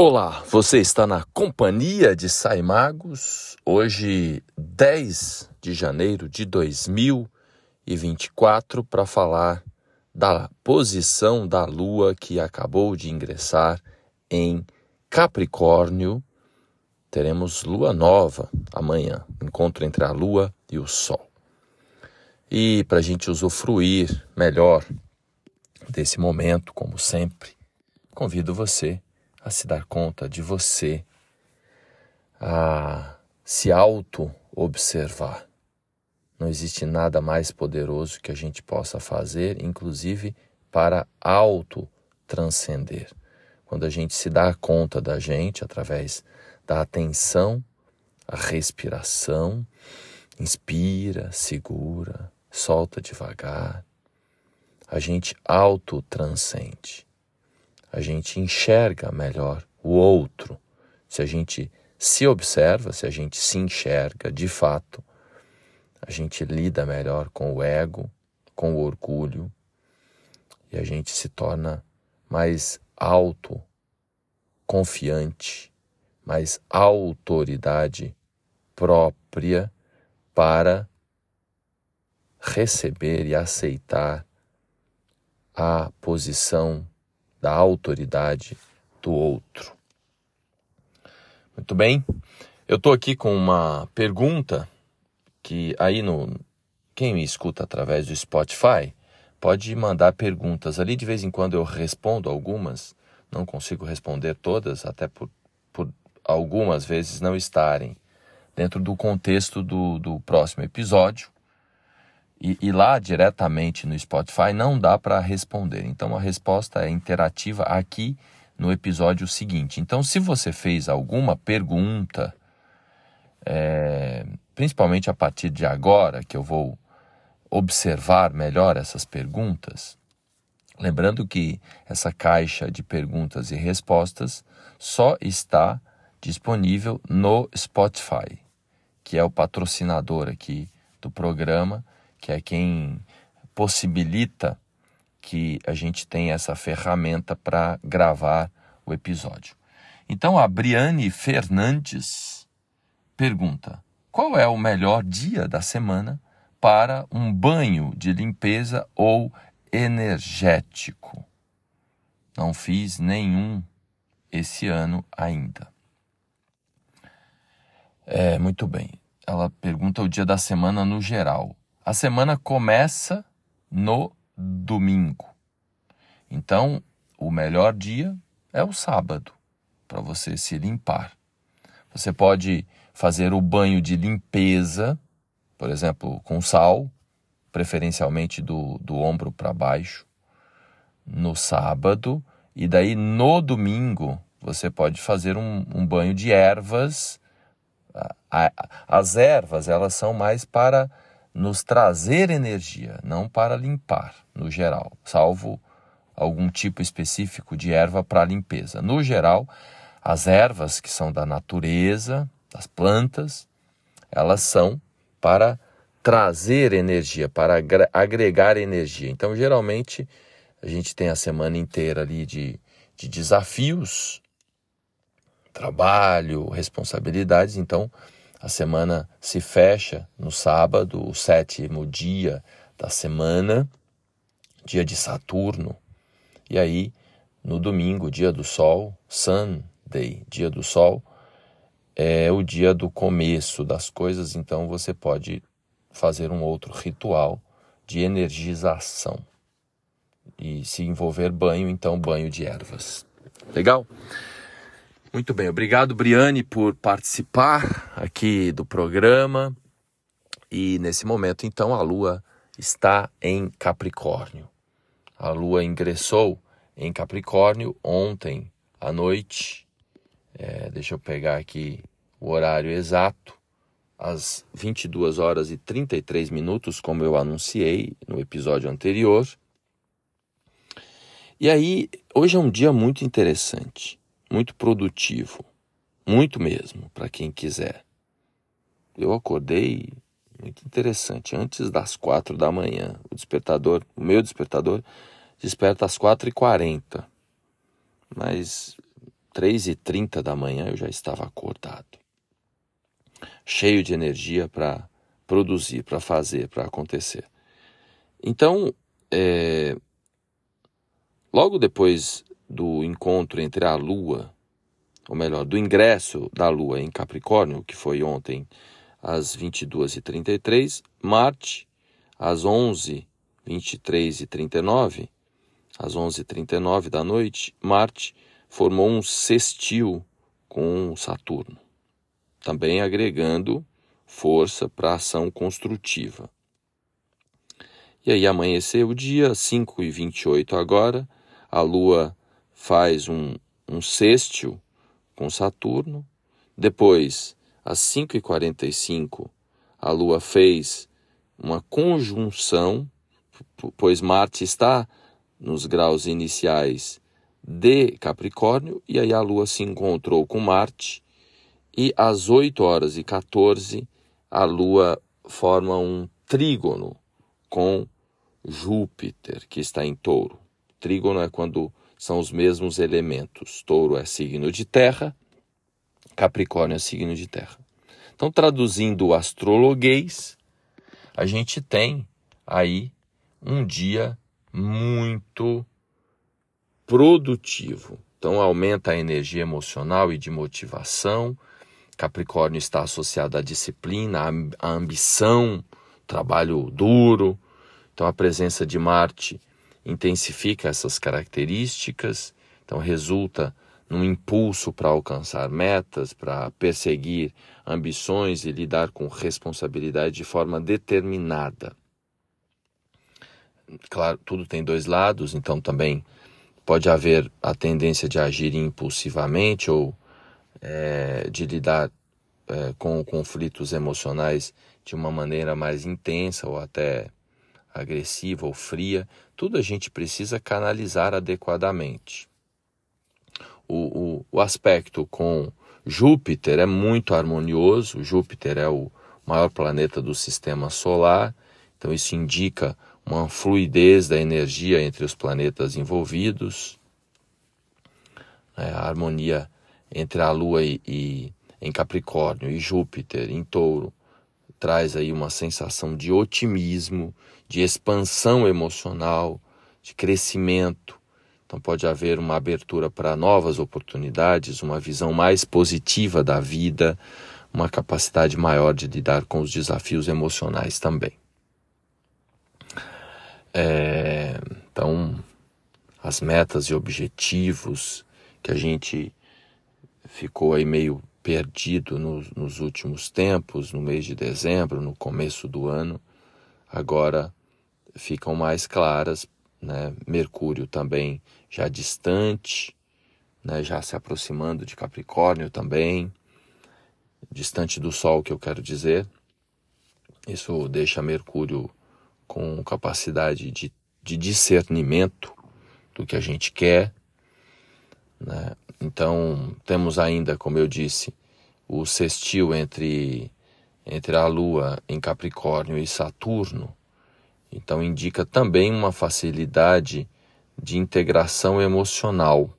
Olá, você está na companhia de Saimagos, hoje 10 de janeiro de 2024, para falar da posição da Lua que acabou de ingressar em Capricórnio. Teremos Lua nova amanhã, encontro entre a Lua e o Sol. E para a gente usufruir melhor desse momento, como sempre, convido você a se dar conta de você, a se auto-observar. Não existe nada mais poderoso que a gente possa fazer, inclusive para auto-transcender. Quando a gente se dá conta da gente através da atenção, a respiração, inspira, segura, solta devagar, a gente auto-transcende a gente enxerga melhor o outro. Se a gente se observa, se a gente se enxerga de fato, a gente lida melhor com o ego, com o orgulho e a gente se torna mais auto confiante, mais autoridade própria para receber e aceitar a posição da autoridade do outro. Muito bem, eu estou aqui com uma pergunta que aí no quem me escuta através do Spotify pode mandar perguntas ali de vez em quando eu respondo algumas, não consigo responder todas até por, por algumas vezes não estarem dentro do contexto do, do próximo episódio. E, e, lá diretamente no Spotify não dá para responder. Então a resposta é interativa aqui no episódio seguinte. Então, se você fez alguma pergunta, é, principalmente a partir de agora, que eu vou observar melhor essas perguntas, lembrando que essa caixa de perguntas e respostas só está disponível no Spotify, que é o patrocinador aqui do programa que é quem possibilita que a gente tenha essa ferramenta para gravar o episódio. Então a Briane Fernandes pergunta: qual é o melhor dia da semana para um banho de limpeza ou energético? Não fiz nenhum esse ano ainda. É, muito bem. Ela pergunta o dia da semana no geral. A semana começa no domingo. Então, o melhor dia é o sábado para você se limpar. Você pode fazer o banho de limpeza, por exemplo, com sal, preferencialmente do, do ombro para baixo, no sábado, e daí no domingo você pode fazer um, um banho de ervas. As ervas, elas são mais para nos trazer energia, não para limpar, no geral, salvo algum tipo específico de erva para limpeza. No geral, as ervas que são da natureza, das plantas, elas são para trazer energia, para agregar energia. Então, geralmente, a gente tem a semana inteira ali de, de desafios, trabalho, responsabilidades. Então, a semana se fecha no sábado, o sétimo dia da semana, dia de Saturno. E aí, no domingo, dia do Sol, Sunday, dia do Sol, é o dia do começo das coisas, então você pode fazer um outro ritual de energização. E se envolver banho, então banho de ervas. Legal? Muito bem, obrigado, Briane, por participar aqui do programa. E nesse momento, então, a Lua está em Capricórnio. A Lua ingressou em Capricórnio ontem à noite. É, deixa eu pegar aqui o horário exato. Às 22 horas e 33 minutos, como eu anunciei no episódio anterior. E aí, hoje é um dia muito interessante muito produtivo, muito mesmo, para quem quiser. Eu acordei muito interessante, antes das quatro da manhã. O despertador, o meu despertador, desperta às quatro e quarenta. Mas 3h30 da manhã eu já estava acordado, cheio de energia para produzir, para fazer, para acontecer. Então, é, logo depois do encontro entre a Lua, ou melhor, do ingresso da Lua em Capricórnio, que foi ontem às 22h33, Marte, às 11h23 e 39, às 11h39 da noite, Marte formou um sextil com Saturno, também agregando força para a ação construtiva. E aí amanheceu o dia, 5 e 28 agora, a Lua faz um, um sextil com Saturno. Depois, às 5 e 45 a Lua fez uma conjunção, pois Marte está nos graus iniciais de Capricórnio, e aí a Lua se encontrou com Marte, e às 8 horas e 14 a Lua forma um trígono com Júpiter, que está em touro. Trígono é quando são os mesmos elementos. Touro é signo de terra, Capricórnio é signo de terra. Então, traduzindo o astrologuês, a gente tem aí um dia muito produtivo. Então, aumenta a energia emocional e de motivação. Capricórnio está associado à disciplina, à ambição, trabalho duro, então, a presença de Marte intensifica essas características, então, resulta num impulso para alcançar metas, para perseguir ambições e lidar com responsabilidade de forma determinada. Claro, tudo tem dois lados, então também pode haver a tendência de agir impulsivamente ou é, de lidar é, com conflitos emocionais de uma maneira mais intensa ou até agressiva ou fria, tudo a gente precisa canalizar adequadamente. O, o, o aspecto com Júpiter é muito harmonioso, Júpiter é o maior planeta do sistema solar, então isso indica uma fluidez da energia entre os planetas envolvidos, é, a harmonia entre a Lua e, e, em Capricórnio e Júpiter em Touro traz aí uma sensação de otimismo, de expansão emocional, de crescimento. Então pode haver uma abertura para novas oportunidades, uma visão mais positiva da vida, uma capacidade maior de lidar com os desafios emocionais também. É, então, as metas e objetivos que a gente ficou aí meio perdido nos, nos últimos tempos, no mês de dezembro, no começo do ano, agora ficam mais claras. Né? Mercúrio também já distante, né? já se aproximando de Capricórnio também, distante do Sol, que eu quero dizer. Isso deixa Mercúrio com capacidade de, de discernimento do que a gente quer. Né? Então, temos ainda, como eu disse, o sextil entre, entre a Lua em Capricórnio e Saturno, então, indica também uma facilidade de integração emocional,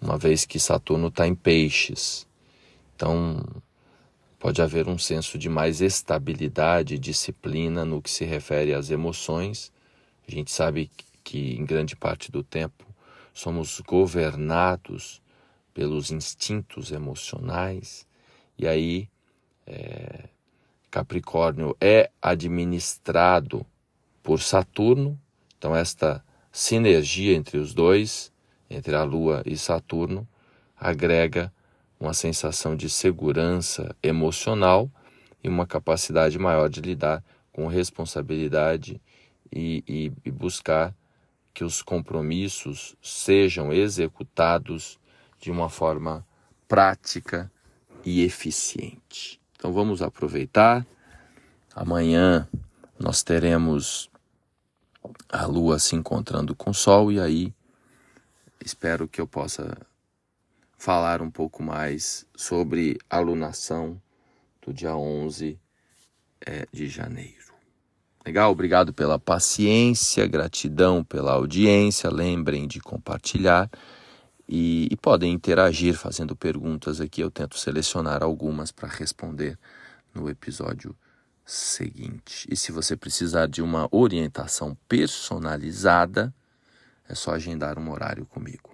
uma vez que Saturno está em peixes. Então, pode haver um senso de mais estabilidade e disciplina no que se refere às emoções. A gente sabe que, em grande parte do tempo, somos governados pelos instintos emocionais, e aí é, Capricórnio é administrado por Saturno. Então, esta sinergia entre os dois, entre a Lua e Saturno, agrega uma sensação de segurança emocional e uma capacidade maior de lidar com responsabilidade e, e, e buscar que os compromissos sejam executados de uma forma prática e eficiente. Então vamos aproveitar. Amanhã nós teremos a Lua se encontrando com o Sol, e aí espero que eu possa falar um pouco mais sobre a lunação do dia 11 é, de janeiro. Legal? Obrigado pela paciência, gratidão pela audiência. Lembrem de compartilhar e, e podem interagir fazendo perguntas aqui. Eu tento selecionar algumas para responder no episódio seguinte. E se você precisar de uma orientação personalizada, é só agendar um horário comigo.